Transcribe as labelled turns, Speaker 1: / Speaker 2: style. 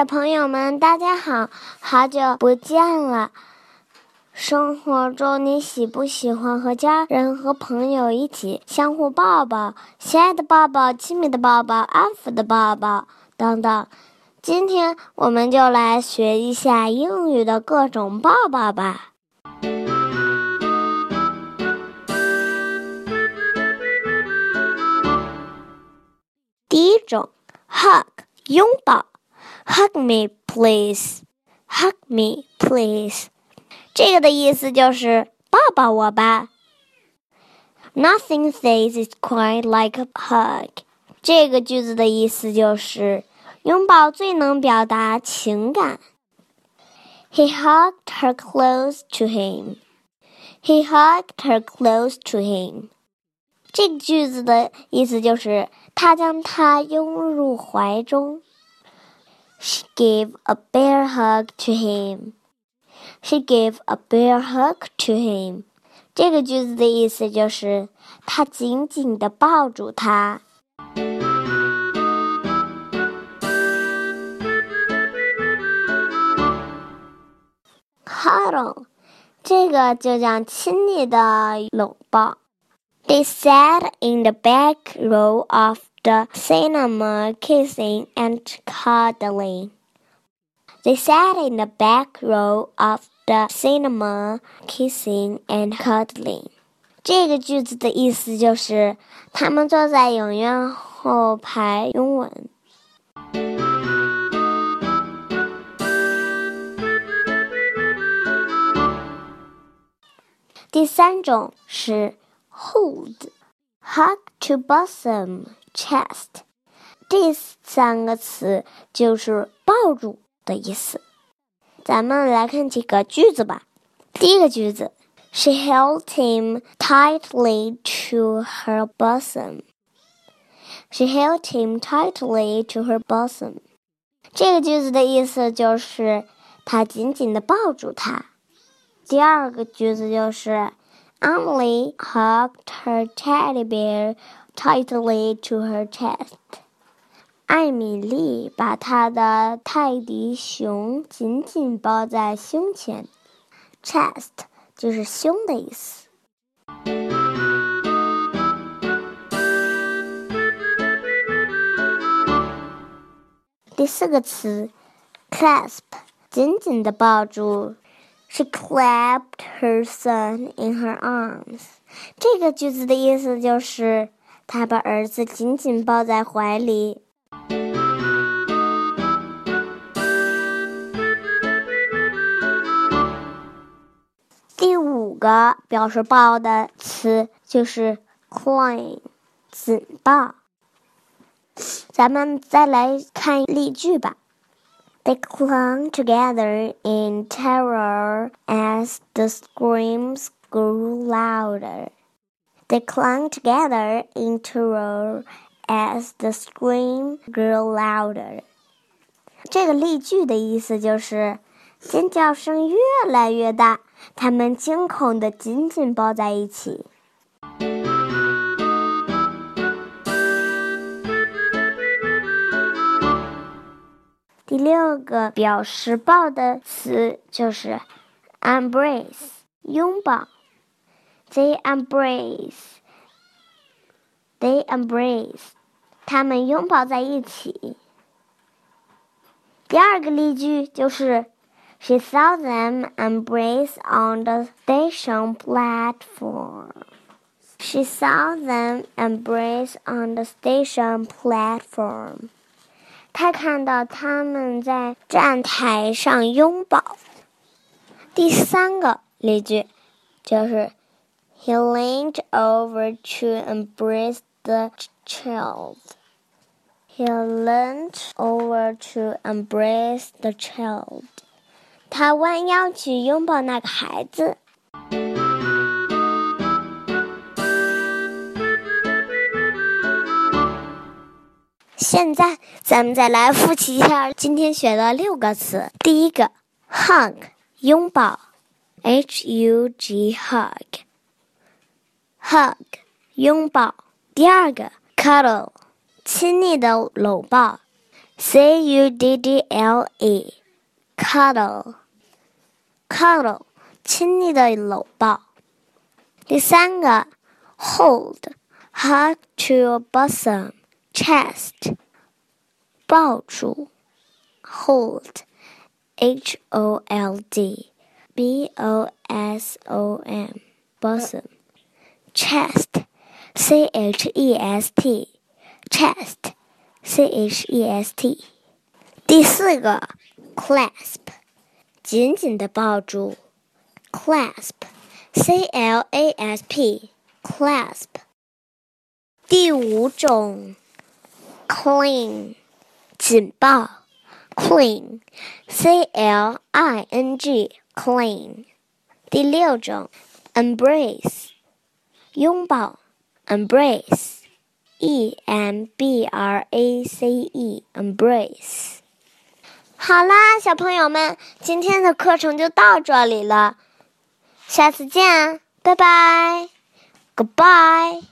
Speaker 1: 小朋友们，大家好，好久不见了。生活中，你喜不喜欢和家人和朋友一起相互抱抱，亲爱的抱抱，亲密的抱抱，安抚的抱抱等等？今天我们就来学一下英语的各种抱抱吧。第一种，hug，拥抱。Hug me, please. Hug me, please. 这个的意思就是抱抱我吧。Nothing says it quite like a hug. 这个句子的意思就是拥抱最能表达情感。He hugged her close to him. He hugged her close to him. 这个句子的意思就是他将她拥入怀中。 She gave a bear hug to him. She gave a bear hug to him. 这个句子的意思就是她紧紧地抱住他。Cuddle，这个就叫亲昵的拥抱。They sat in the back row of the cinema kissing and cuddling. They sat in the back row of the cinema kissing and cuddling. 这个句子的意思就是他们坐在影院后排拥吻。第三种是 hold，hug to bosom。 chest，这三个词就是抱住的意思。咱们来看几个句子吧。第一个句子，She held him tightly to her bosom. She held him tightly to her bosom. 这个句子的意思就是她紧紧的抱住他。第二个句子就是 Emily hugged her teddy bear tightly to her chest。艾米丽把她的泰迪熊紧紧抱在胸前，chest 就是胸的意思。第四个词，clasp，紧紧的抱住。She clapped her son in her arms。这个句子的意思就是。他把儿子紧紧抱在怀里。第五个表示抱的词就是 cling，紧抱。咱们再来看例句吧。They clung together in terror as the screams grew louder. They clung together in terror as the scream grew louder. 这个例句的意思就是，尖叫声越来越大，他们惊恐的紧紧抱在一起。第六个表示抱的词就是 embrace，拥抱。They embrace. They embrace. 他们拥抱在一起。第二个例句就是 She saw them embrace on the station platform. She saw them embrace on the station platform. 她看到他们在站台上拥抱。第三个例句就是 he leaned over to embrace the child. He leaned over to embrace the child. 他弯腰去拥抱那个孩子。现在，咱们再来复习一下今天学的六个词。第一个，hug，拥抱，h u g hug。hug，拥抱。第二个，cuddle，亲昵的搂抱 c u d d l e，cuddle，cuddle，亲昵的搂抱。第三个，hold，hug to your bosom，chest，抱住，hold，h o l d，b o s o m，bosom，chest，c h e s t，chest。C H E S T，第四个，clasp，紧紧的抱住，clasp，C L A S P，clasp。第五种，cling，紧抱，cling，C L I N G，cling。第六种，embrace， 拥抱，embrace。E M B R A C E，embrace。好啦，小朋友们，今天的课程就到这里了，下次见，拜拜，Goodbye。